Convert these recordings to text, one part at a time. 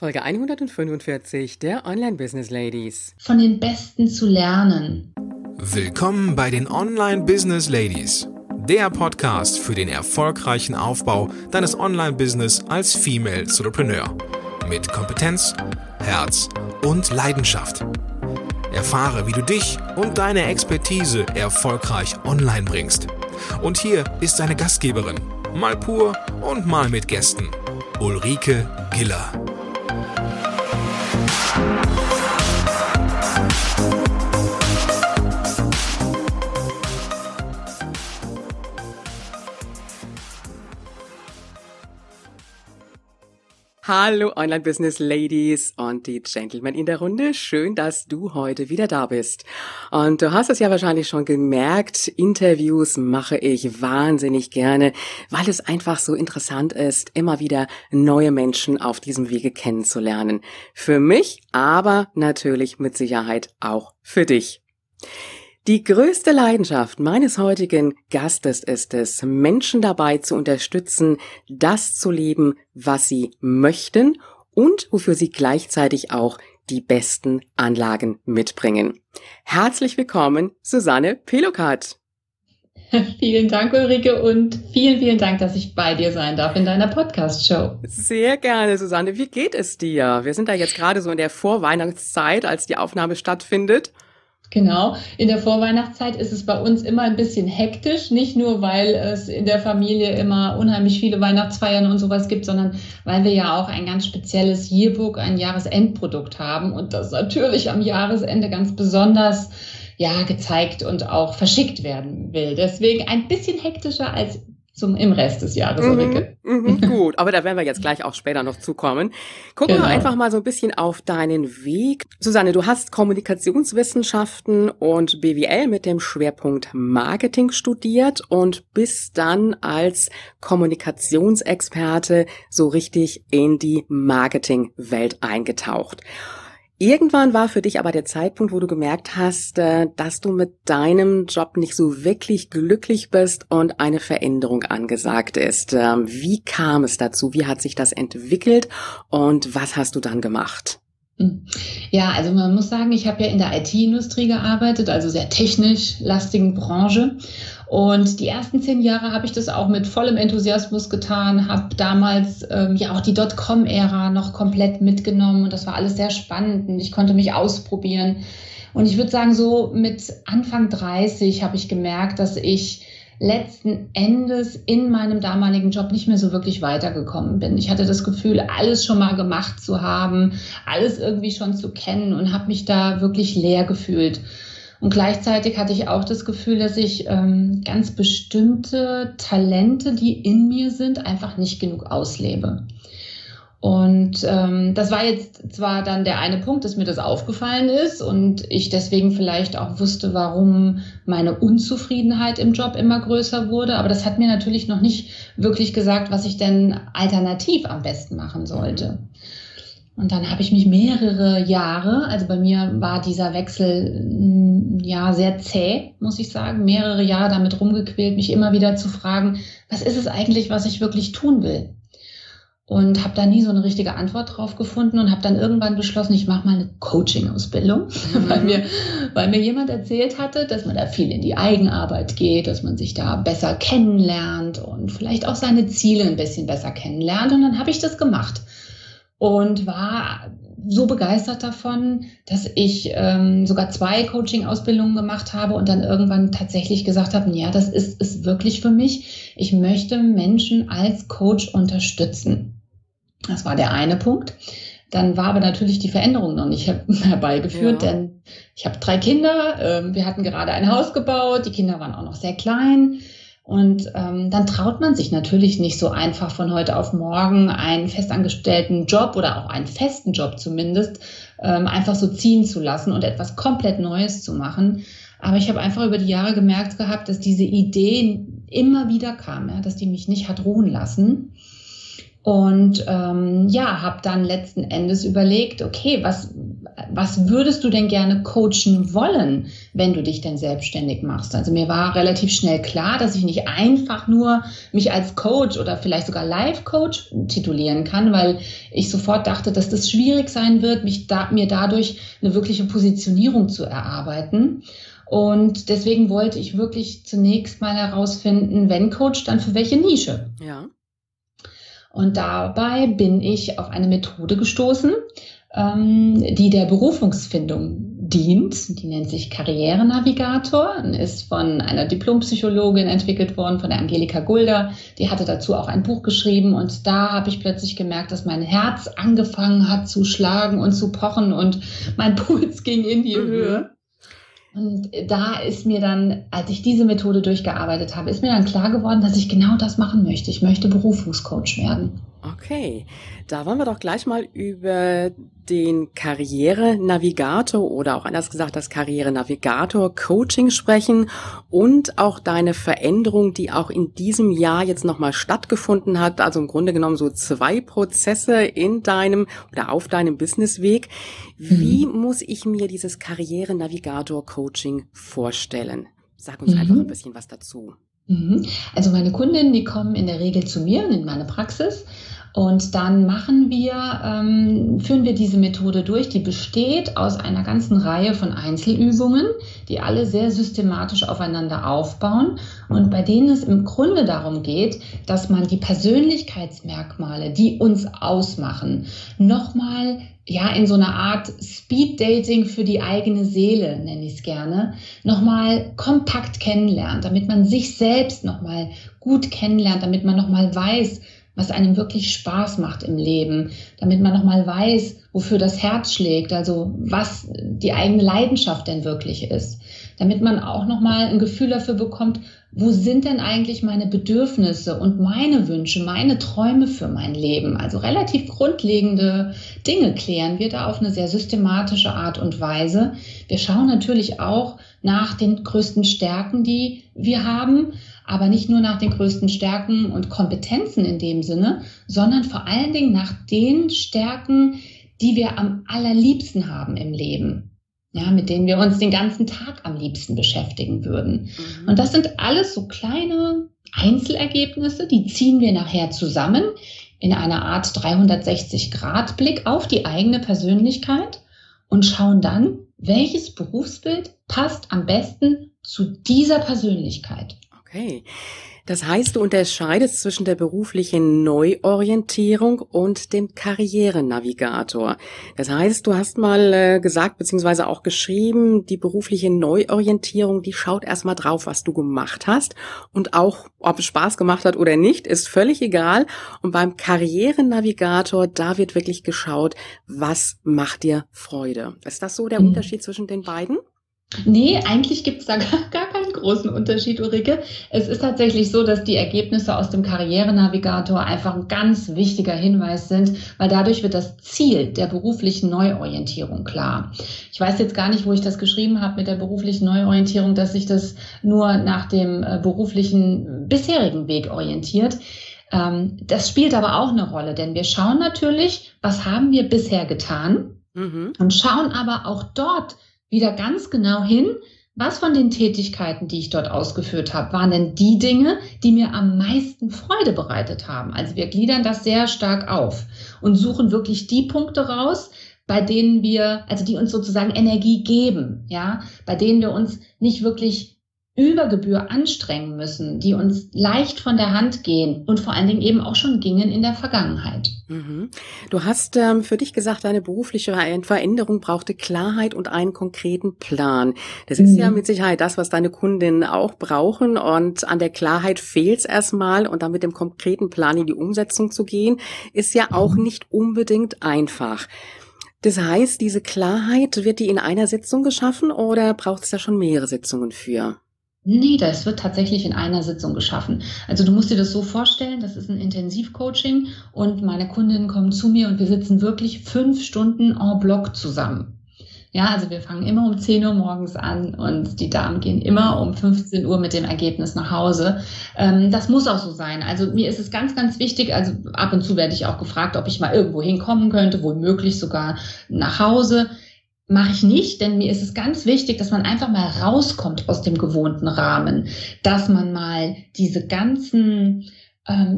Folge 145 der Online Business Ladies. Von den Besten zu lernen. Willkommen bei den Online Business Ladies. Der Podcast für den erfolgreichen Aufbau deines Online-Business als Female Entrepreneur. Mit Kompetenz, Herz und Leidenschaft. Erfahre, wie du dich und deine Expertise erfolgreich online bringst. Und hier ist deine Gastgeberin, mal pur und mal mit Gästen, Ulrike Giller. Hallo Online Business Ladies und die Gentlemen in der Runde. Schön, dass du heute wieder da bist. Und du hast es ja wahrscheinlich schon gemerkt, Interviews mache ich wahnsinnig gerne, weil es einfach so interessant ist, immer wieder neue Menschen auf diesem Wege kennenzulernen. Für mich, aber natürlich mit Sicherheit auch für dich. Die größte Leidenschaft meines heutigen Gastes ist es, Menschen dabei zu unterstützen, das zu leben, was sie möchten und wofür sie gleichzeitig auch die besten Anlagen mitbringen. Herzlich willkommen, Susanne Pelokat. Vielen Dank, Ulrike, und vielen, vielen Dank, dass ich bei dir sein darf in deiner Podcast-Show. Sehr gerne, Susanne. Wie geht es dir? Wir sind da jetzt gerade so in der Vorweihnachtszeit, als die Aufnahme stattfindet. Genau. In der Vorweihnachtszeit ist es bei uns immer ein bisschen hektisch. Nicht nur, weil es in der Familie immer unheimlich viele Weihnachtsfeiern und sowas gibt, sondern weil wir ja auch ein ganz spezielles Yearbook, ein Jahresendprodukt haben und das natürlich am Jahresende ganz besonders ja, gezeigt und auch verschickt werden will. Deswegen ein bisschen hektischer als zum, im Rest des Jahres, mhm, Ulrike. Mhm, gut, aber da werden wir jetzt gleich auch später noch zukommen. Gucken genau. wir einfach mal so ein bisschen auf deinen Weg. Susanne, du hast Kommunikationswissenschaften und BWL mit dem Schwerpunkt Marketing studiert und bist dann als Kommunikationsexperte so richtig in die Marketingwelt eingetaucht. Irgendwann war für dich aber der Zeitpunkt, wo du gemerkt hast, äh, dass du mit deinem Job nicht so wirklich glücklich bist und eine Veränderung angesagt ist. Ähm, wie kam es dazu? Wie hat sich das entwickelt und was hast du dann gemacht? Ja, also man muss sagen, ich habe ja in der IT-Industrie gearbeitet, also sehr technisch lastigen Branche. Und die ersten zehn Jahre habe ich das auch mit vollem Enthusiasmus getan, habe damals ähm, ja auch die Dotcom-Ära noch komplett mitgenommen und das war alles sehr spannend und ich konnte mich ausprobieren. Und ich würde sagen, so mit Anfang 30 habe ich gemerkt, dass ich letzten Endes in meinem damaligen Job nicht mehr so wirklich weitergekommen bin. Ich hatte das Gefühl, alles schon mal gemacht zu haben, alles irgendwie schon zu kennen und habe mich da wirklich leer gefühlt. Und gleichzeitig hatte ich auch das Gefühl, dass ich ähm, ganz bestimmte Talente, die in mir sind, einfach nicht genug auslebe. Und ähm, das war jetzt zwar dann der eine Punkt, dass mir das aufgefallen ist und ich deswegen vielleicht auch wusste, warum meine Unzufriedenheit im Job immer größer wurde, aber das hat mir natürlich noch nicht wirklich gesagt, was ich denn alternativ am besten machen sollte. Und dann habe ich mich mehrere Jahre, also bei mir war dieser Wechsel mm, ja sehr zäh, muss ich sagen, mehrere Jahre damit rumgequält, mich immer wieder zu fragen, was ist es eigentlich, was ich wirklich tun will? Und habe da nie so eine richtige Antwort drauf gefunden und habe dann irgendwann beschlossen, ich mache mal eine Coaching-Ausbildung, mhm. weil, mir, weil mir jemand erzählt hatte, dass man da viel in die Eigenarbeit geht, dass man sich da besser kennenlernt und vielleicht auch seine Ziele ein bisschen besser kennenlernt. Und dann habe ich das gemacht und war so begeistert davon, dass ich ähm, sogar zwei Coaching-Ausbildungen gemacht habe und dann irgendwann tatsächlich gesagt habe, ja, das ist es wirklich für mich. Ich möchte Menschen als Coach unterstützen. Das war der eine Punkt. Dann war aber natürlich die Veränderung noch nicht herbeigeführt, ja. denn ich habe drei Kinder. Äh, wir hatten gerade ein Haus gebaut. Die Kinder waren auch noch sehr klein. Und ähm, dann traut man sich natürlich nicht so einfach von heute auf morgen einen festangestellten Job oder auch einen festen Job zumindest ähm, einfach so ziehen zu lassen und etwas komplett Neues zu machen. Aber ich habe einfach über die Jahre gemerkt gehabt, dass diese Idee immer wieder kam, ja, dass die mich nicht hat ruhen lassen. Und ähm, ja, habe dann letzten Endes überlegt, okay, was was würdest du denn gerne coachen wollen, wenn du dich denn selbstständig machst? Also mir war relativ schnell klar, dass ich nicht einfach nur mich als Coach oder vielleicht sogar Life-Coach titulieren kann, weil ich sofort dachte, dass das schwierig sein wird, mich da, mir dadurch eine wirkliche Positionierung zu erarbeiten. Und deswegen wollte ich wirklich zunächst mal herausfinden, wenn Coach, dann für welche Nische. Ja. Und dabei bin ich auf eine Methode gestoßen, ähm, die der Berufungsfindung dient. Die nennt sich Karrierenavigator und ist von einer Diplompsychologin entwickelt worden, von der Angelika Gulder. Die hatte dazu auch ein Buch geschrieben und da habe ich plötzlich gemerkt, dass mein Herz angefangen hat zu schlagen und zu pochen und mein Puls ging in die mhm. Höhe. Und da ist mir dann, als ich diese Methode durchgearbeitet habe, ist mir dann klar geworden, dass ich genau das machen möchte. Ich möchte Berufungscoach werden. Okay, da wollen wir doch gleich mal über den Karriere-Navigator oder auch anders gesagt das Karriere-Navigator-Coaching sprechen und auch deine Veränderung, die auch in diesem Jahr jetzt nochmal stattgefunden hat. Also im Grunde genommen so zwei Prozesse in deinem oder auf deinem Businessweg. Wie mhm. muss ich mir dieses Karriere-Navigator-Coaching vorstellen? Sag uns mhm. einfach ein bisschen was dazu. Mhm. Also meine Kundinnen, die kommen in der Regel zu mir in meine Praxis und dann machen wir, ähm, führen wir diese Methode durch, die besteht aus einer ganzen Reihe von Einzelübungen, die alle sehr systematisch aufeinander aufbauen. Und bei denen es im Grunde darum geht, dass man die Persönlichkeitsmerkmale, die uns ausmachen, nochmal ja, in so einer Art Speed Dating für die eigene Seele, nenne ich es gerne, nochmal kompakt kennenlernt, damit man sich selbst nochmal gut kennenlernt, damit man nochmal weiß, was einem wirklich Spaß macht im Leben, damit man nochmal weiß, wofür das Herz schlägt, also was die eigene Leidenschaft denn wirklich ist, damit man auch nochmal ein Gefühl dafür bekommt, wo sind denn eigentlich meine Bedürfnisse und meine Wünsche, meine Träume für mein Leben? Also relativ grundlegende Dinge klären wir da auf eine sehr systematische Art und Weise. Wir schauen natürlich auch nach den größten Stärken, die wir haben, aber nicht nur nach den größten Stärken und Kompetenzen in dem Sinne, sondern vor allen Dingen nach den Stärken, die wir am allerliebsten haben im Leben. Ja, mit denen wir uns den ganzen Tag am liebsten beschäftigen würden. Mhm. Und das sind alles so kleine Einzelergebnisse, die ziehen wir nachher zusammen in einer Art 360-Grad-Blick auf die eigene Persönlichkeit und schauen dann, welches Berufsbild passt am besten zu dieser Persönlichkeit. Okay. Das heißt, du unterscheidest zwischen der beruflichen Neuorientierung und dem Karrierenavigator. Das heißt, du hast mal äh, gesagt, beziehungsweise auch geschrieben, die berufliche Neuorientierung, die schaut erstmal drauf, was du gemacht hast und auch, ob es Spaß gemacht hat oder nicht, ist völlig egal. Und beim Karrierenavigator, da wird wirklich geschaut, was macht dir Freude. Ist das so der mhm. Unterschied zwischen den beiden? Nee, eigentlich gibt es da gar, gar keinen großen Unterschied, Ulrike. Es ist tatsächlich so, dass die Ergebnisse aus dem Karrierenavigator einfach ein ganz wichtiger Hinweis sind, weil dadurch wird das Ziel der beruflichen Neuorientierung klar. Ich weiß jetzt gar nicht, wo ich das geschrieben habe mit der beruflichen Neuorientierung, dass sich das nur nach dem äh, beruflichen bisherigen Weg orientiert. Ähm, das spielt aber auch eine Rolle, denn wir schauen natürlich, was haben wir bisher getan mhm. und schauen aber auch dort, wieder ganz genau hin, was von den Tätigkeiten, die ich dort ausgeführt habe, waren denn die Dinge, die mir am meisten Freude bereitet haben. Also wir gliedern das sehr stark auf und suchen wirklich die Punkte raus, bei denen wir, also die uns sozusagen Energie geben, ja, bei denen wir uns nicht wirklich über Gebühr anstrengen müssen, die uns leicht von der Hand gehen und vor allen Dingen eben auch schon gingen in der Vergangenheit. Mhm. Du hast ähm, für dich gesagt, deine berufliche Veränderung brauchte Klarheit und einen konkreten Plan. Das ist mhm. ja mit Sicherheit das, was deine Kundinnen auch brauchen und an der Klarheit fehlt es erstmal und dann mit dem konkreten Plan in die Umsetzung zu gehen, ist ja auch mhm. nicht unbedingt einfach. Das heißt, diese Klarheit, wird die in einer Sitzung geschaffen oder braucht es da schon mehrere Sitzungen für? Nee, das wird tatsächlich in einer Sitzung geschaffen. Also du musst dir das so vorstellen, das ist ein Intensivcoaching und meine Kundinnen kommen zu mir und wir sitzen wirklich fünf Stunden en bloc zusammen. Ja, also wir fangen immer um 10 Uhr morgens an und die Damen gehen immer um 15 Uhr mit dem Ergebnis nach Hause. Ähm, das muss auch so sein. Also mir ist es ganz, ganz wichtig, also ab und zu werde ich auch gefragt, ob ich mal irgendwo hinkommen könnte, womöglich sogar nach Hause mache ich nicht, denn mir ist es ganz wichtig, dass man einfach mal rauskommt aus dem gewohnten Rahmen, dass man mal diese ganzen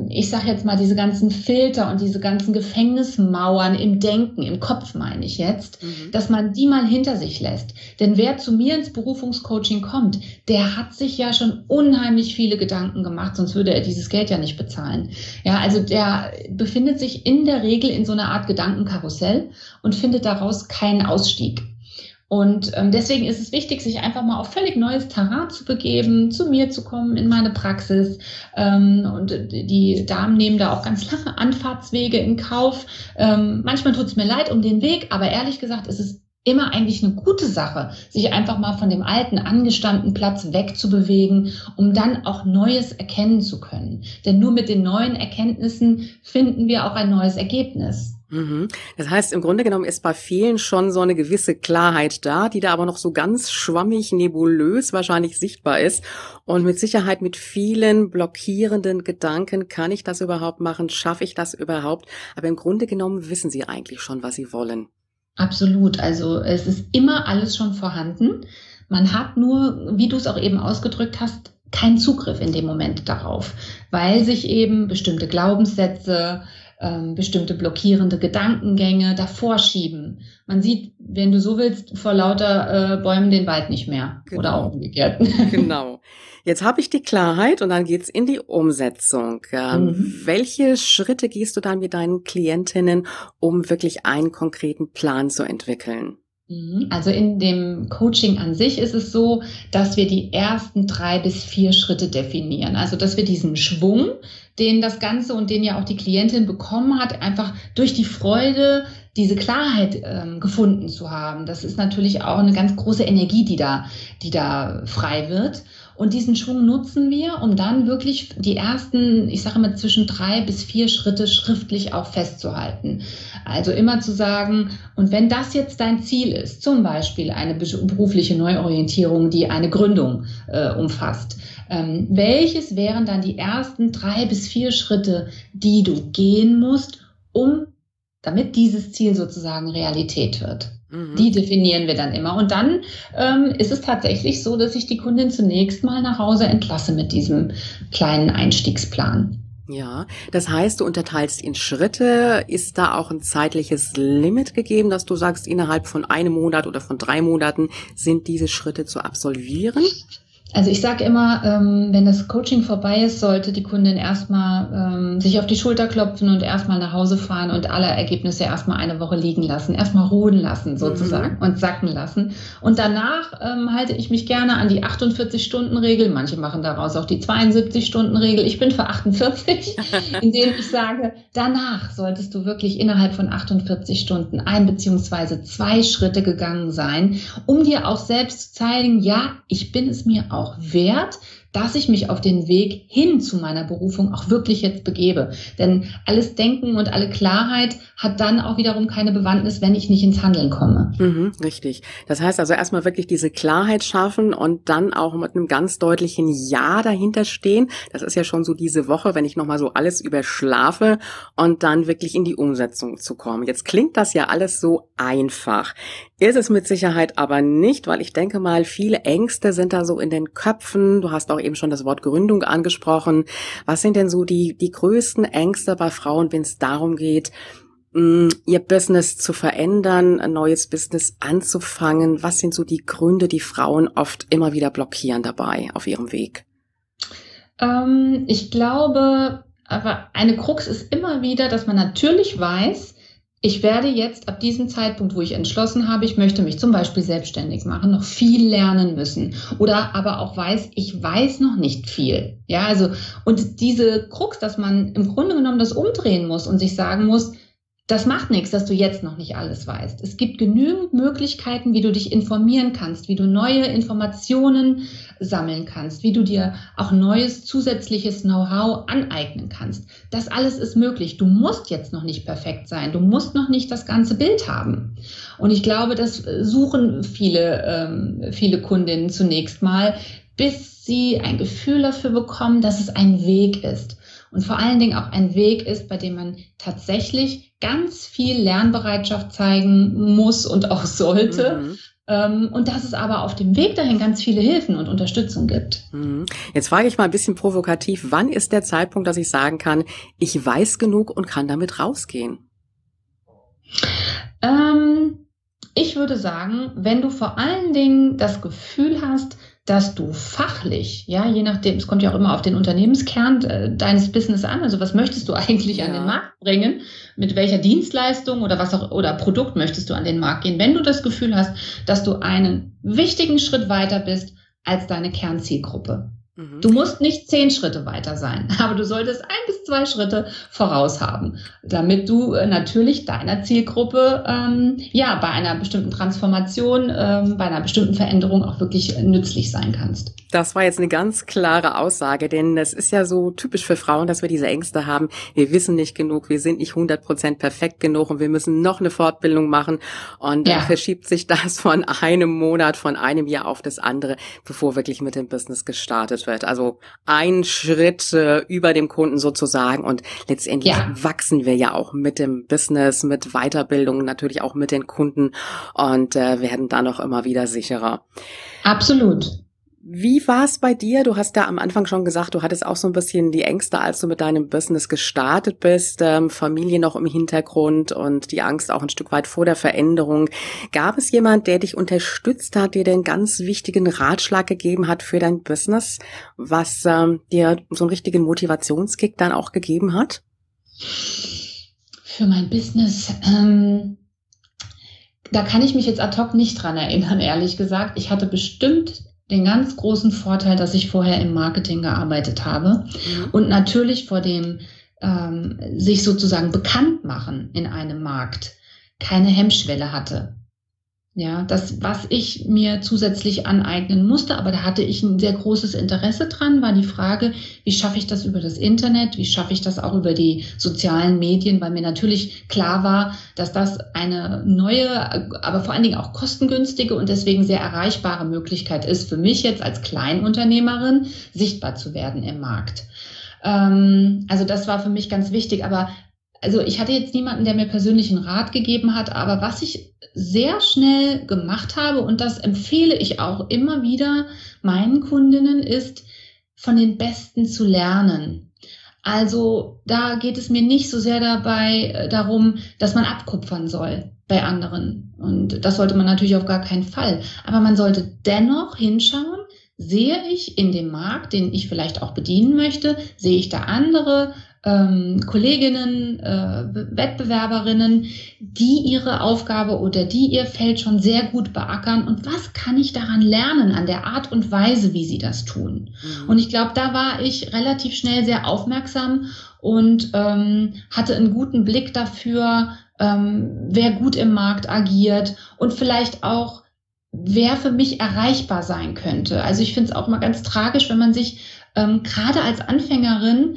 ich sage jetzt mal, diese ganzen Filter und diese ganzen Gefängnismauern im Denken, im Kopf meine ich jetzt, mhm. dass man die mal hinter sich lässt. Denn wer zu mir ins Berufungscoaching kommt, der hat sich ja schon unheimlich viele Gedanken gemacht, sonst würde er dieses Geld ja nicht bezahlen. Ja, also der befindet sich in der Regel in so einer Art Gedankenkarussell und findet daraus keinen Ausstieg. Und ähm, deswegen ist es wichtig, sich einfach mal auf völlig neues Terrain zu begeben, zu mir zu kommen in meine Praxis. Ähm, und die Damen nehmen da auch ganz lange Anfahrtswege in Kauf. Ähm, manchmal tut es mir leid um den Weg, aber ehrlich gesagt ist es immer eigentlich eine gute Sache, sich einfach mal von dem alten angestammten Platz wegzubewegen, um dann auch Neues erkennen zu können. Denn nur mit den neuen Erkenntnissen finden wir auch ein neues Ergebnis. Mhm. Das heißt, im Grunde genommen ist bei vielen schon so eine gewisse Klarheit da, die da aber noch so ganz schwammig, nebulös wahrscheinlich sichtbar ist. Und mit Sicherheit mit vielen blockierenden Gedanken, kann ich das überhaupt machen? Schaffe ich das überhaupt? Aber im Grunde genommen wissen sie eigentlich schon, was sie wollen. Absolut. Also es ist immer alles schon vorhanden. Man hat nur, wie du es auch eben ausgedrückt hast, keinen Zugriff in dem Moment darauf, weil sich eben bestimmte Glaubenssätze, ähm, bestimmte blockierende Gedankengänge davor schieben. Man sieht, wenn du so willst, vor lauter äh, Bäumen den Wald nicht mehr. Genau. Oder auch umgekehrt. Genau. Jetzt habe ich die Klarheit und dann geht's in die Umsetzung. Ähm, mhm. Welche Schritte gehst du dann mit deinen Klientinnen, um wirklich einen konkreten Plan zu entwickeln? Mhm. Also in dem Coaching an sich ist es so, dass wir die ersten drei bis vier Schritte definieren. Also dass wir diesen Schwung, den das Ganze und den ja auch die Klientin bekommen hat, einfach durch die Freude, diese Klarheit ähm, gefunden zu haben. Das ist natürlich auch eine ganz große Energie, die da, die da frei wird. Und diesen Schwung nutzen wir, um dann wirklich die ersten, ich sage immer zwischen drei bis vier Schritte schriftlich auch festzuhalten. Also immer zu sagen, und wenn das jetzt dein Ziel ist, zum Beispiel eine berufliche Neuorientierung, die eine Gründung äh, umfasst, ähm, welches wären dann die ersten drei bis vier Schritte, die du gehen musst, um damit dieses Ziel sozusagen Realität wird? Mhm. Die definieren wir dann immer. Und dann ähm, ist es tatsächlich so, dass ich die Kundin zunächst mal nach Hause entlasse mit diesem kleinen Einstiegsplan. Ja, das heißt, du unterteilst in Schritte. Ist da auch ein zeitliches Limit gegeben, dass du sagst, innerhalb von einem Monat oder von drei Monaten sind diese Schritte zu absolvieren? Also ich sage immer, ähm, wenn das Coaching vorbei ist, sollte die Kundin erstmal ähm, sich auf die Schulter klopfen und erstmal nach Hause fahren und alle Ergebnisse erstmal eine Woche liegen lassen, erstmal ruhen lassen sozusagen mhm. und sacken lassen. Und danach ähm, halte ich mich gerne an die 48-Stunden-Regel. Manche machen daraus auch die 72-Stunden-Regel. Ich bin für 48, indem ich sage, danach solltest du wirklich innerhalb von 48 Stunden ein beziehungsweise zwei Schritte gegangen sein, um dir auch selbst zu zeigen, ja, ich bin es mir auch auch wert, dass ich mich auf den Weg hin zu meiner Berufung auch wirklich jetzt begebe. Denn alles Denken und alle Klarheit hat dann auch wiederum keine Bewandtnis, wenn ich nicht ins Handeln komme. Mhm, richtig. Das heißt also erstmal wirklich diese Klarheit schaffen und dann auch mit einem ganz deutlichen Ja dahinter stehen. Das ist ja schon so diese Woche, wenn ich nochmal so alles überschlafe und dann wirklich in die Umsetzung zu kommen. Jetzt klingt das ja alles so einfach. Ist es mit Sicherheit aber nicht, weil ich denke mal, viele Ängste sind da so in den Köpfen. Du hast auch eben schon das Wort Gründung angesprochen. Was sind denn so die, die größten Ängste bei Frauen, wenn es darum geht, mm, ihr Business zu verändern, ein neues Business anzufangen? Was sind so die Gründe, die Frauen oft immer wieder blockieren dabei auf ihrem Weg? Ähm, ich glaube, aber eine Krux ist immer wieder, dass man natürlich weiß, ich werde jetzt ab diesem Zeitpunkt, wo ich entschlossen habe, ich möchte mich zum Beispiel selbstständig machen, noch viel lernen müssen. Oder aber auch weiß, ich weiß noch nicht viel. Ja, also, und diese Krux, dass man im Grunde genommen das umdrehen muss und sich sagen muss, das macht nichts, dass du jetzt noch nicht alles weißt. Es gibt genügend Möglichkeiten, wie du dich informieren kannst, wie du neue Informationen sammeln kannst, wie du dir auch neues zusätzliches Know-how aneignen kannst. Das alles ist möglich. Du musst jetzt noch nicht perfekt sein. Du musst noch nicht das ganze Bild haben. Und ich glaube, das suchen viele, ähm, viele Kundinnen zunächst mal, bis sie ein Gefühl dafür bekommen, dass es ein Weg ist. und vor allen Dingen auch ein Weg ist, bei dem man tatsächlich ganz viel Lernbereitschaft zeigen muss und auch sollte. Mhm. Ähm, und dass es aber auf dem Weg dahin ganz viele Hilfen und Unterstützung gibt. Mhm. Jetzt frage ich mal ein bisschen provokativ, wann ist der Zeitpunkt, dass ich sagen kann, ich weiß genug und kann damit rausgehen? Ähm, ich würde sagen, wenn du vor allen Dingen das Gefühl hast, dass du fachlich, ja, je nachdem, es kommt ja auch immer auf den Unternehmenskern äh, deines Business an, also was möchtest du eigentlich ja. an den Markt bringen, mit welcher Dienstleistung oder was auch oder Produkt möchtest du an den Markt gehen, wenn du das Gefühl hast, dass du einen wichtigen Schritt weiter bist als deine Kernzielgruppe. Mhm. Du musst nicht zehn Schritte weiter sein, aber du solltest ein bis zwei Schritte voraus haben, damit du äh, natürlich deiner Zielgruppe ähm, ja bei einer bestimmten Transformation, ähm, bei einer bestimmten Veränderung auch wirklich nützlich sein kannst. Das war jetzt eine ganz klare Aussage, denn es ist ja so typisch für Frauen, dass wir diese Ängste haben. Wir wissen nicht genug, wir sind nicht 100 Prozent perfekt genug und wir müssen noch eine Fortbildung machen. Und dann ja. verschiebt sich das von einem Monat, von einem Jahr auf das andere, bevor wirklich mit dem Business gestartet wird. Also ein Schritt äh, über dem Kunden sozusagen und letztendlich ja. wachsen wir ja auch mit dem Business, mit Weiterbildung, natürlich auch mit den Kunden und äh, werden dann auch immer wieder sicherer. Absolut. Wie war es bei dir? Du hast ja am Anfang schon gesagt, du hattest auch so ein bisschen die Ängste, als du mit deinem Business gestartet bist, ähm, Familie noch im Hintergrund und die Angst auch ein Stück weit vor der Veränderung. Gab es jemand, der dich unterstützt hat, dir den ganz wichtigen Ratschlag gegeben hat für dein Business, was ähm, dir so einen richtigen Motivationskick dann auch gegeben hat? Für mein Business, ähm, da kann ich mich jetzt ad hoc nicht dran erinnern, ehrlich gesagt. Ich hatte bestimmt den ganz großen Vorteil, dass ich vorher im Marketing gearbeitet habe mhm. und natürlich vor dem ähm, sich sozusagen bekannt machen in einem Markt keine Hemmschwelle hatte. Ja, das, was ich mir zusätzlich aneignen musste, aber da hatte ich ein sehr großes Interesse dran, war die Frage, wie schaffe ich das über das Internet, wie schaffe ich das auch über die sozialen Medien, weil mir natürlich klar war, dass das eine neue, aber vor allen Dingen auch kostengünstige und deswegen sehr erreichbare Möglichkeit ist für mich jetzt als Kleinunternehmerin sichtbar zu werden im Markt. Ähm, also das war für mich ganz wichtig, aber also ich hatte jetzt niemanden, der mir persönlichen Rat gegeben hat, aber was ich sehr schnell gemacht habe, und das empfehle ich auch immer wieder meinen Kundinnen, ist, von den Besten zu lernen. Also da geht es mir nicht so sehr dabei äh, darum, dass man abkupfern soll bei anderen. Und das sollte man natürlich auf gar keinen Fall. Aber man sollte dennoch hinschauen, sehe ich in dem Markt, den ich vielleicht auch bedienen möchte, sehe ich da andere ähm, Kolleginnen, äh, Wettbewerberinnen, die ihre Aufgabe oder die ihr Feld schon sehr gut beackern und was kann ich daran lernen, an der Art und Weise, wie sie das tun. Mhm. Und ich glaube, da war ich relativ schnell sehr aufmerksam und ähm, hatte einen guten Blick dafür, ähm, wer gut im Markt agiert und vielleicht auch, wer für mich erreichbar sein könnte. Also ich finde es auch mal ganz tragisch, wenn man sich ähm, gerade als Anfängerin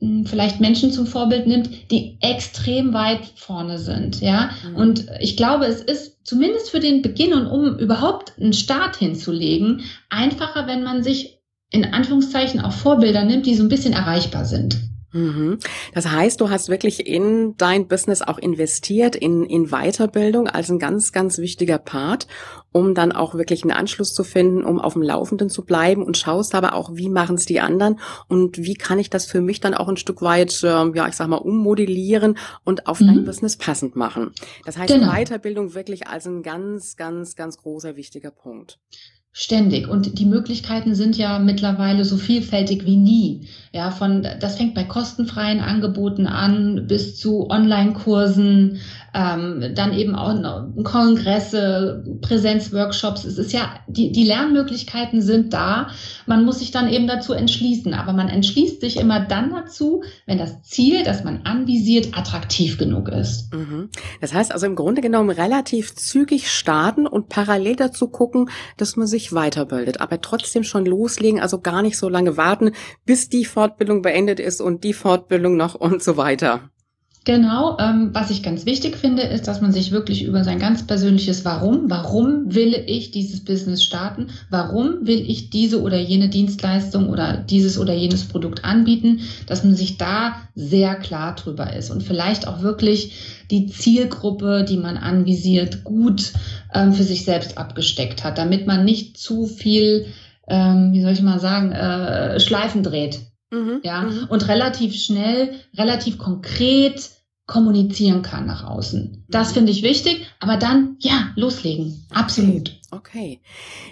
vielleicht Menschen zum Vorbild nimmt, die extrem weit vorne sind, ja. Mhm. Und ich glaube, es ist zumindest für den Beginn und um überhaupt einen Start hinzulegen, einfacher, wenn man sich in Anführungszeichen auch Vorbilder nimmt, die so ein bisschen erreichbar sind. Mhm. Das heißt, du hast wirklich in dein Business auch investiert, in, in Weiterbildung als ein ganz, ganz wichtiger Part, um dann auch wirklich einen Anschluss zu finden, um auf dem Laufenden zu bleiben und schaust aber auch, wie machen es die anderen und wie kann ich das für mich dann auch ein Stück weit, äh, ja, ich sag mal, ummodellieren und auf mhm. dein Business passend machen. Das heißt, genau. Weiterbildung wirklich als ein ganz, ganz, ganz großer, wichtiger Punkt ständig. Und die Möglichkeiten sind ja mittlerweile so vielfältig wie nie. Ja, von, das fängt bei kostenfreien Angeboten an bis zu Online-Kursen, ähm, dann eben auch Kongresse, Präsenzworkshops. Es ist ja, die, die Lernmöglichkeiten sind da. Man muss sich dann eben dazu entschließen. Aber man entschließt sich immer dann dazu, wenn das Ziel, das man anvisiert, attraktiv genug ist. Mhm. Das heißt also im Grunde genommen relativ zügig starten und parallel dazu gucken, dass man sich weiterbildet. Aber trotzdem schon loslegen, also gar nicht so lange warten, bis die Fortbildung beendet ist und die Fortbildung noch und so weiter. Genau, ähm, was ich ganz wichtig finde, ist, dass man sich wirklich über sein ganz persönliches Warum, warum will ich dieses Business starten, warum will ich diese oder jene Dienstleistung oder dieses oder jenes Produkt anbieten, dass man sich da sehr klar drüber ist und vielleicht auch wirklich die Zielgruppe, die man anvisiert, gut ähm, für sich selbst abgesteckt hat, damit man nicht zu viel, ähm, wie soll ich mal sagen, äh, Schleifen dreht. Mhm, ja, mhm. und relativ schnell, relativ konkret kommunizieren kann nach außen. Das mhm. finde ich wichtig, aber dann, ja, loslegen. Absolut. Okay.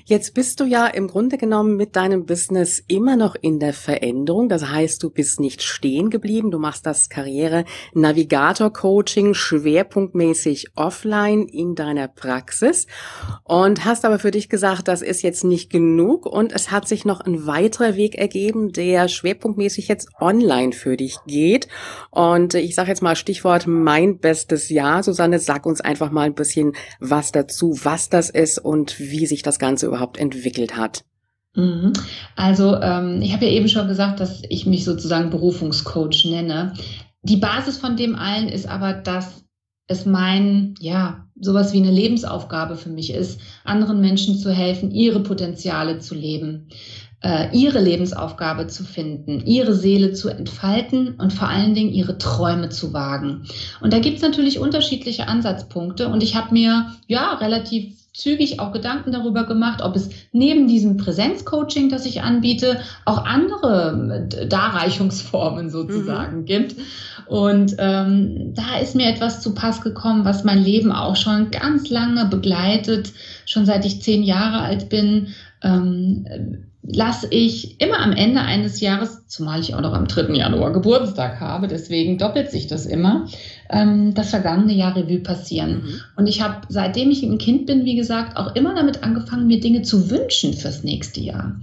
Jetzt bist du ja im Grunde genommen mit deinem Business immer noch in der Veränderung. Das heißt, du bist nicht stehen geblieben. Du machst das Karriere Navigator Coaching schwerpunktmäßig offline in deiner Praxis und hast aber für dich gesagt, das ist jetzt nicht genug und es hat sich noch ein weiterer Weg ergeben, der schwerpunktmäßig jetzt online für dich geht. Und ich sage jetzt mal Stichwort mein bestes Jahr. Susanne, sag uns einfach mal ein bisschen was dazu, was das ist und und wie sich das Ganze überhaupt entwickelt hat. Mhm. Also ähm, ich habe ja eben schon gesagt, dass ich mich sozusagen Berufungscoach nenne. Die Basis von dem allen ist aber, dass es mein, ja, sowas wie eine Lebensaufgabe für mich ist, anderen Menschen zu helfen, ihre Potenziale zu leben, äh, ihre Lebensaufgabe zu finden, ihre Seele zu entfalten und vor allen Dingen ihre Träume zu wagen. Und da gibt es natürlich unterschiedliche Ansatzpunkte und ich habe mir ja relativ zügig auch Gedanken darüber gemacht, ob es neben diesem Präsenzcoaching, das ich anbiete, auch andere äh, Darreichungsformen sozusagen mhm. gibt. Und ähm, da ist mir etwas zu Pass gekommen, was mein Leben auch schon ganz lange begleitet, schon seit ich zehn Jahre alt bin. Ähm, lasse ich immer am Ende eines Jahres, zumal ich auch noch am 3. Januar Geburtstag habe, deswegen doppelt sich das immer, ähm, das vergangene Jahr Revue passieren. Mhm. Und ich habe, seitdem ich ein Kind bin, wie gesagt, auch immer damit angefangen, mir Dinge zu wünschen fürs nächste Jahr.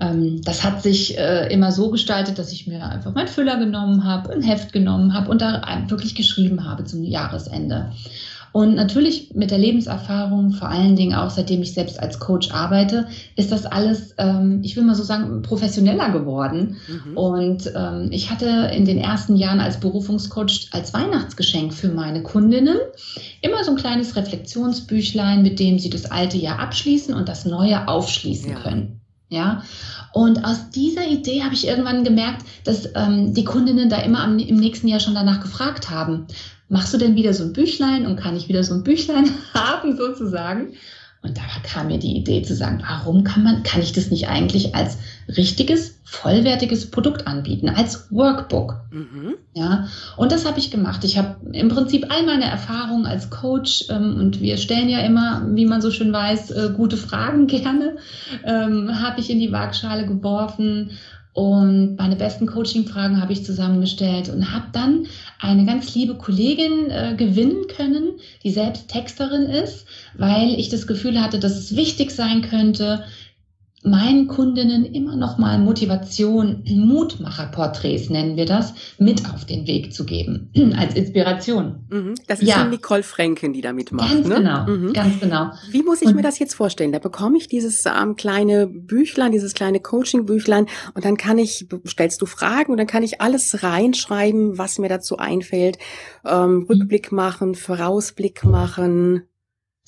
Ähm, das hat sich äh, immer so gestaltet, dass ich mir einfach meinen Füller genommen habe, ein Heft genommen habe und da wirklich geschrieben habe zum Jahresende. Und natürlich mit der Lebenserfahrung, vor allen Dingen auch seitdem ich selbst als Coach arbeite, ist das alles, ähm, ich will mal so sagen, professioneller geworden. Mhm. Und ähm, ich hatte in den ersten Jahren als Berufungscoach als Weihnachtsgeschenk für meine Kundinnen immer so ein kleines Reflexionsbüchlein, mit dem sie das alte Jahr abschließen und das neue aufschließen ja. können. Ja, und aus dieser Idee habe ich irgendwann gemerkt, dass ähm, die Kundinnen da immer am, im nächsten Jahr schon danach gefragt haben machst du denn wieder so ein Büchlein und kann ich wieder so ein Büchlein haben sozusagen? Und da kam mir die Idee zu sagen, warum kann man, kann ich das nicht eigentlich als richtiges, vollwertiges Produkt anbieten, als Workbook? Mhm. Ja, und das habe ich gemacht. Ich habe im Prinzip all meine Erfahrungen als Coach ähm, und wir stellen ja immer, wie man so schön weiß, äh, gute Fragen gerne, ähm, habe ich in die Waagschale geworfen und meine besten Coaching-Fragen habe ich zusammengestellt und habe dann eine ganz liebe Kollegin äh, gewinnen können, die selbst Texterin ist, weil ich das Gefühl hatte, dass es wichtig sein könnte, meinen Kundinnen immer noch mal Motivation, Mutmacherporträts nennen wir das, mit auf den Weg zu geben, als Inspiration. Mhm. Das ist ja. Nicole Franken, die da mitmacht. Ganz ne? genau, mhm. ganz genau. Wie muss ich und, mir das jetzt vorstellen? Da bekomme ich dieses ähm, kleine Büchlein, dieses kleine Coaching-Büchlein und dann kann ich, stellst du Fragen und dann kann ich alles reinschreiben, was mir dazu einfällt, ähm, Rückblick machen, Vorausblick machen.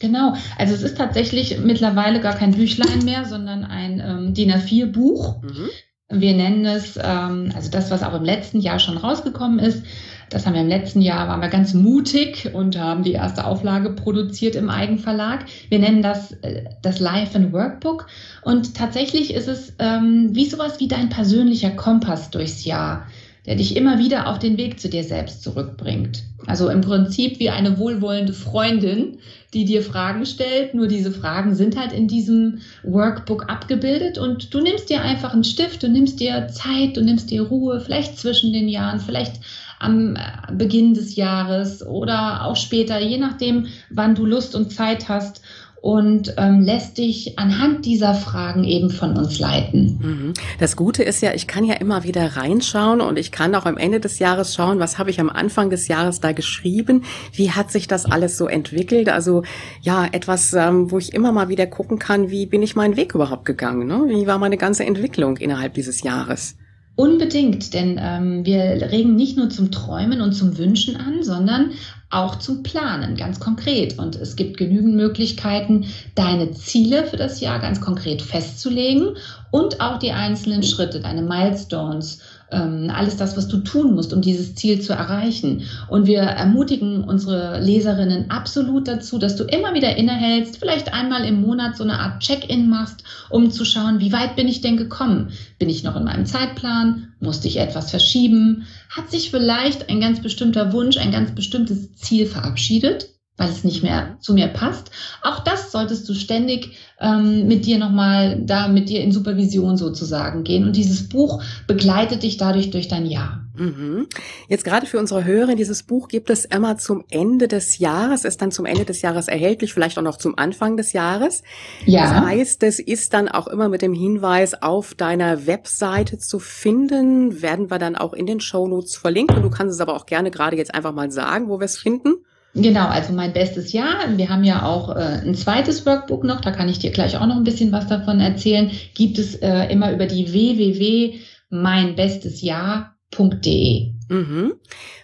Genau, also es ist tatsächlich mittlerweile gar kein Büchlein mehr, sondern ein ähm, DIN A4-Buch. Mhm. Wir nennen es, ähm, also das, was auch im letzten Jahr schon rausgekommen ist, das haben wir im letzten Jahr, waren wir ganz mutig und haben die erste Auflage produziert im Eigenverlag. Wir nennen das äh, das Life and Workbook. Und tatsächlich ist es ähm, wie sowas wie dein persönlicher Kompass durchs Jahr der dich immer wieder auf den Weg zu dir selbst zurückbringt. Also im Prinzip wie eine wohlwollende Freundin, die dir Fragen stellt. Nur diese Fragen sind halt in diesem Workbook abgebildet und du nimmst dir einfach einen Stift, du nimmst dir Zeit, du nimmst dir Ruhe, vielleicht zwischen den Jahren, vielleicht am äh, Beginn des Jahres oder auch später, je nachdem, wann du Lust und Zeit hast und ähm, lässt dich anhand dieser Fragen eben von uns leiten. Mhm. Das Gute ist ja, ich kann ja immer wieder reinschauen und ich kann auch am Ende des Jahres schauen, was habe ich am Anfang des Jahres da geschrieben, wie hat sich das alles so entwickelt. Also ja, etwas, ähm, wo ich immer mal wieder gucken kann, wie bin ich meinen Weg überhaupt gegangen, ne? wie war meine ganze Entwicklung innerhalb dieses Jahres. Unbedingt, denn ähm, wir regen nicht nur zum Träumen und zum Wünschen an, sondern auch zum Planen, ganz konkret. Und es gibt genügend Möglichkeiten, deine Ziele für das Jahr ganz konkret festzulegen und auch die einzelnen Schritte, deine Milestones ähm, alles das, was du tun musst, um dieses Ziel zu erreichen. Und wir ermutigen unsere Leserinnen absolut dazu, dass du immer wieder innehältst, vielleicht einmal im Monat so eine Art Check-in machst, um zu schauen, wie weit bin ich denn gekommen? Bin ich noch in meinem Zeitplan? Musste ich etwas verschieben? Hat sich vielleicht ein ganz bestimmter Wunsch, ein ganz bestimmtes Ziel verabschiedet? Weil es nicht mehr zu mir passt. Auch das solltest du ständig ähm, mit dir nochmal da mit dir in Supervision sozusagen gehen. Und dieses Buch begleitet dich dadurch durch dein Jahr. Mhm. Jetzt gerade für unsere Hörer, dieses Buch gibt es immer zum Ende des Jahres, ist dann zum Ende des Jahres erhältlich, vielleicht auch noch zum Anfang des Jahres. Ja. Das heißt, es ist dann auch immer mit dem Hinweis auf deiner Webseite zu finden, werden wir dann auch in den Show Notes verlinken. Du kannst es aber auch gerne gerade jetzt einfach mal sagen, wo wir es finden. Genau, also mein bestes Jahr. Wir haben ja auch äh, ein zweites Workbook noch, da kann ich dir gleich auch noch ein bisschen was davon erzählen. Gibt es äh, immer über die www.meinbestesjahr.de. Mhm.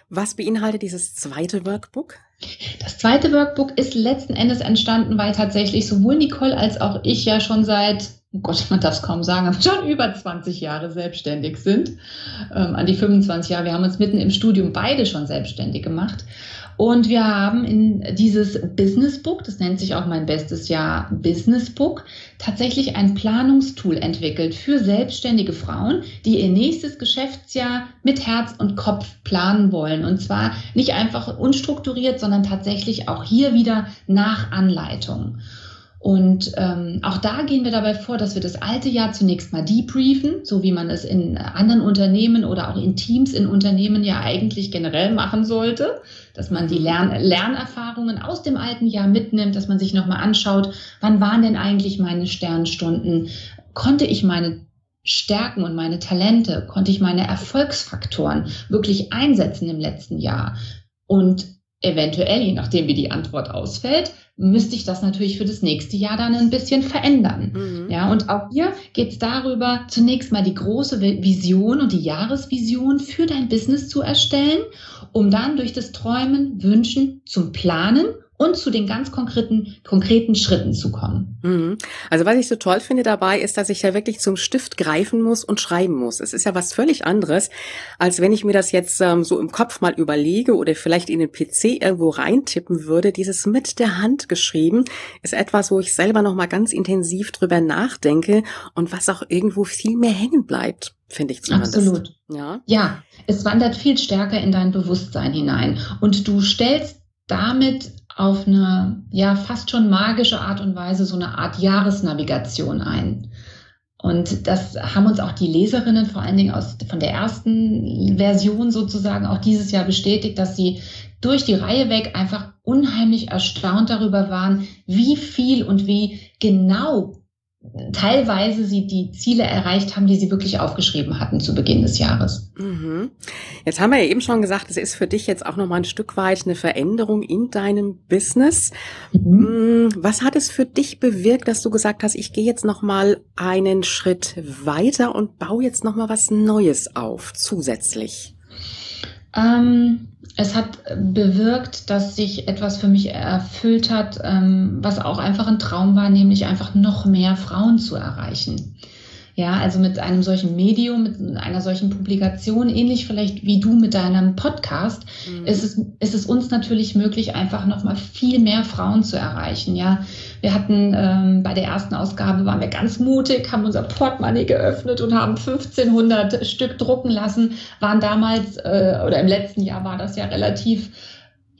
Was beinhaltet dieses zweite Workbook? Das zweite Workbook ist letzten Endes entstanden, weil tatsächlich sowohl Nicole als auch ich ja schon seit oh Gott, man darf es kaum sagen, aber schon über 20 Jahre selbstständig sind, ähm, an die 25 Jahre. Wir haben uns mitten im Studium beide schon selbstständig gemacht. Und wir haben in dieses Business Book, das nennt sich auch mein bestes Jahr Business Book, tatsächlich ein Planungstool entwickelt für selbstständige Frauen, die ihr nächstes Geschäftsjahr mit Herz und Kopf planen wollen. Und zwar nicht einfach unstrukturiert, sondern tatsächlich auch hier wieder nach Anleitung. Und ähm, auch da gehen wir dabei vor, dass wir das alte Jahr zunächst mal debriefen, so wie man es in anderen Unternehmen oder auch in Teams in Unternehmen ja eigentlich generell machen sollte, dass man die Lern Lernerfahrungen aus dem alten Jahr mitnimmt, dass man sich nochmal anschaut, wann waren denn eigentlich meine Sternstunden, konnte ich meine Stärken und meine Talente, konnte ich meine Erfolgsfaktoren wirklich einsetzen im letzten Jahr? Und eventuell, je nachdem wie die Antwort ausfällt, müsste ich das natürlich für das nächste Jahr dann ein bisschen verändern. Mhm. Ja, und auch hier geht es darüber, zunächst mal die große Vision und die Jahresvision für dein Business zu erstellen, um dann durch das Träumen, Wünschen zum Planen und zu den ganz konkreten, konkreten Schritten zu kommen. Mhm. Also was ich so toll finde dabei, ist, dass ich ja wirklich zum Stift greifen muss und schreiben muss. Es ist ja was völlig anderes, als wenn ich mir das jetzt ähm, so im Kopf mal überlege oder vielleicht in den PC irgendwo reintippen würde. Dieses mit der Hand geschrieben ist etwas, wo ich selber noch mal ganz intensiv drüber nachdenke und was auch irgendwo viel mehr hängen bleibt finde ich zumindest. Absolut. Ja. ja, es wandert viel stärker in dein Bewusstsein hinein und du stellst damit auf eine ja fast schon magische Art und Weise so eine Art Jahresnavigation ein. Und das haben uns auch die Leserinnen vor allen Dingen aus, von der ersten Version sozusagen auch dieses Jahr bestätigt, dass sie durch die Reihe weg einfach unheimlich erstaunt darüber waren, wie viel und wie genau teilweise sie die Ziele erreicht haben, die sie wirklich aufgeschrieben hatten zu Beginn des Jahres. Mhm. Jetzt haben wir ja eben schon gesagt, es ist für dich jetzt auch noch mal ein Stück weit eine Veränderung in deinem Business. Mhm. Mm, was hat es für dich bewirkt, dass du gesagt hast, ich gehe jetzt noch mal einen Schritt weiter und baue jetzt noch mal was Neues auf zusätzlich? Ähm, es hat bewirkt, dass sich etwas für mich erfüllt hat, ähm, was auch einfach ein Traum war, nämlich einfach noch mehr Frauen zu erreichen. Ja, also mit einem solchen Medium, mit einer solchen Publikation, ähnlich vielleicht wie du mit deinem Podcast, mhm. ist, es, ist es uns natürlich möglich, einfach nochmal viel mehr Frauen zu erreichen. Ja, wir hatten ähm, bei der ersten Ausgabe waren wir ganz mutig, haben unser Portemonnaie geöffnet und haben 1500 Stück drucken lassen, waren damals äh, oder im letzten Jahr war das ja relativ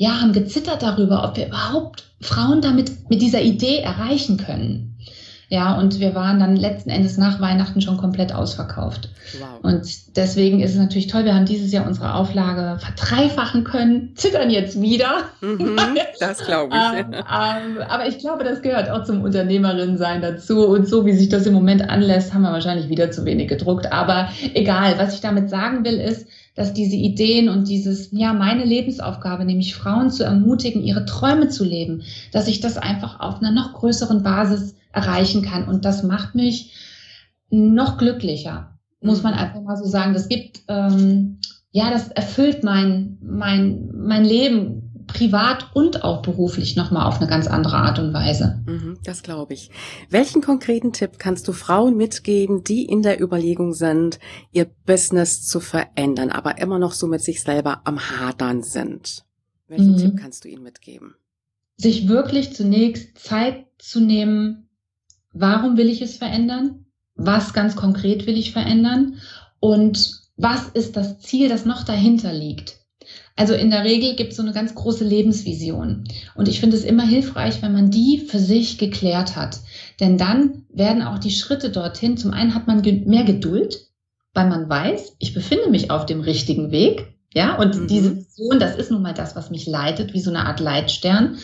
ja, haben gezittert darüber, ob wir überhaupt Frauen damit mit dieser Idee erreichen können. Ja, und wir waren dann letzten Endes nach Weihnachten schon komplett ausverkauft. Wow. Und deswegen ist es natürlich toll, wir haben dieses Jahr unsere Auflage verdreifachen können, zittern jetzt wieder. Mhm, das glaube ich. ähm, ähm, aber ich glaube, das gehört auch zum Unternehmerinnensein dazu. Und so wie sich das im Moment anlässt, haben wir wahrscheinlich wieder zu wenig gedruckt. Aber egal, was ich damit sagen will, ist, dass diese Ideen und dieses, ja, meine Lebensaufgabe, nämlich Frauen zu ermutigen, ihre Träume zu leben, dass ich das einfach auf einer noch größeren Basis erreichen kann. Und das macht mich noch glücklicher, muss man einfach mal so sagen. Das gibt, ähm, ja, das erfüllt mein, mein, mein Leben privat und auch beruflich nochmal auf eine ganz andere Art und Weise. Mhm, das glaube ich. Welchen konkreten Tipp kannst du Frauen mitgeben, die in der Überlegung sind, ihr Business zu verändern, aber immer noch so mit sich selber am Hadern sind? Welchen mhm. Tipp kannst du ihnen mitgeben? Sich wirklich zunächst Zeit zu nehmen, warum will ich es verändern? Was ganz konkret will ich verändern? Und was ist das Ziel, das noch dahinter liegt? Also in der Regel gibt es so eine ganz große Lebensvision. Und ich finde es immer hilfreich, wenn man die für sich geklärt hat. Denn dann werden auch die Schritte dorthin, zum einen hat man mehr Geduld, weil man weiß, ich befinde mich auf dem richtigen Weg. Ja, und mhm. diese Vision, das ist nun mal das, was mich leitet, wie so eine Art Leitstern.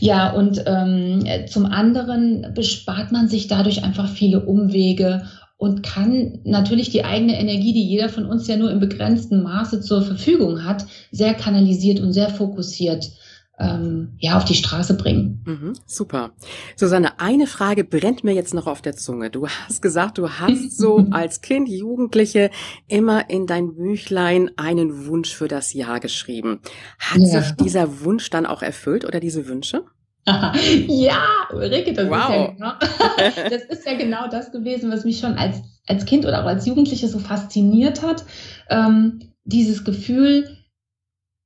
Ja, und ähm, zum anderen bespart man sich dadurch einfach viele Umwege und kann natürlich die eigene Energie, die jeder von uns ja nur im begrenzten Maße zur Verfügung hat, sehr kanalisiert und sehr fokussiert ähm, ja auf die Straße bringen. Mhm, super. Susanne, eine Frage brennt mir jetzt noch auf der Zunge. Du hast gesagt, du hast so als Kind, Jugendliche immer in dein Büchlein einen Wunsch für das Jahr geschrieben. Hat ja. sich dieser Wunsch dann auch erfüllt oder diese Wünsche? ja, Ulrike, das, wow. ist ja genau, das ist ja genau das gewesen, was mich schon als, als Kind oder auch als Jugendliche so fasziniert hat. Ähm, dieses Gefühl,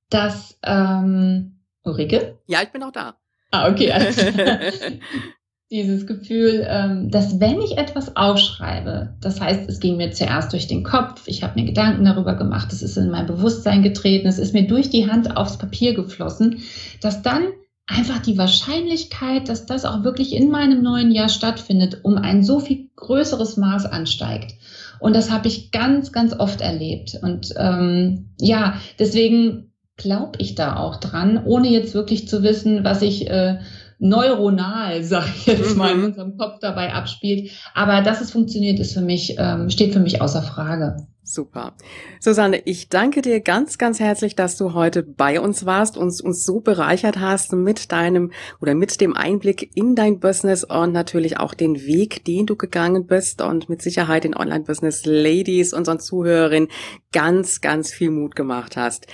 dass ähm, Ulrike? Ja, ich bin auch da. Ah, okay. Also, dieses Gefühl, ähm, dass wenn ich etwas aufschreibe, das heißt, es ging mir zuerst durch den Kopf, ich habe mir Gedanken darüber gemacht, es ist in mein Bewusstsein getreten, es ist mir durch die Hand aufs Papier geflossen, dass dann einfach die Wahrscheinlichkeit, dass das auch wirklich in meinem neuen Jahr stattfindet, um ein so viel größeres Maß ansteigt. Und das habe ich ganz, ganz oft erlebt. Und ähm, ja, deswegen glaube ich da auch dran, ohne jetzt wirklich zu wissen, was ich äh, neuronal, sag ich jetzt mal, in mhm. unserem Kopf dabei abspielt. Aber dass es funktioniert, ist für mich, ähm, steht für mich außer Frage. Super. Susanne, ich danke dir ganz, ganz herzlich, dass du heute bei uns warst und uns so bereichert hast mit deinem oder mit dem Einblick in dein Business und natürlich auch den Weg, den du gegangen bist und mit Sicherheit den Online-Business Ladies, unseren Zuhörerinnen, ganz, ganz viel Mut gemacht hast.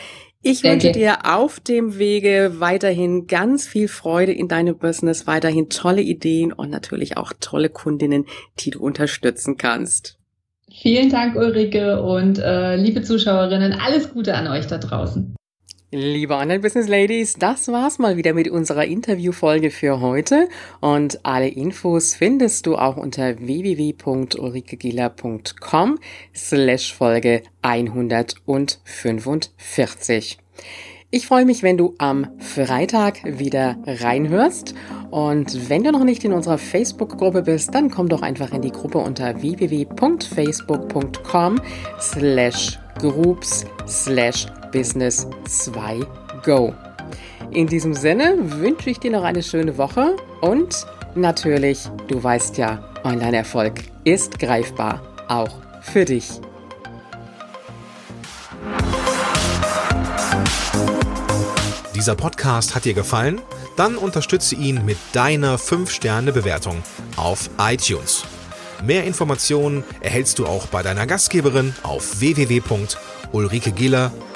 Ich wünsche dir auf dem Wege weiterhin ganz viel Freude in deinem Business, weiterhin tolle Ideen und natürlich auch tolle Kundinnen, die du unterstützen kannst. Vielen Dank, Ulrike, und äh, liebe Zuschauerinnen, alles Gute an euch da draußen. Liebe Online-Business Ladies, das war's mal wieder mit unserer Interviewfolge für heute. Und alle Infos findest du auch unter www.ulrikegieler.com slash Folge 145. Ich freue mich, wenn du am Freitag wieder reinhörst. Und wenn du noch nicht in unserer Facebook-Gruppe bist, dann komm doch einfach in die Gruppe unter www.facebook.com slash groups slash business 2 go. In diesem Sinne wünsche ich dir noch eine schöne Woche und natürlich, du weißt ja, Online-Erfolg ist greifbar, auch für dich. Dieser Podcast hat dir gefallen? Dann unterstütze ihn mit deiner 5-Sterne-Bewertung auf iTunes. Mehr Informationen erhältst du auch bei deiner Gastgeberin auf www.ulrikegiller.com.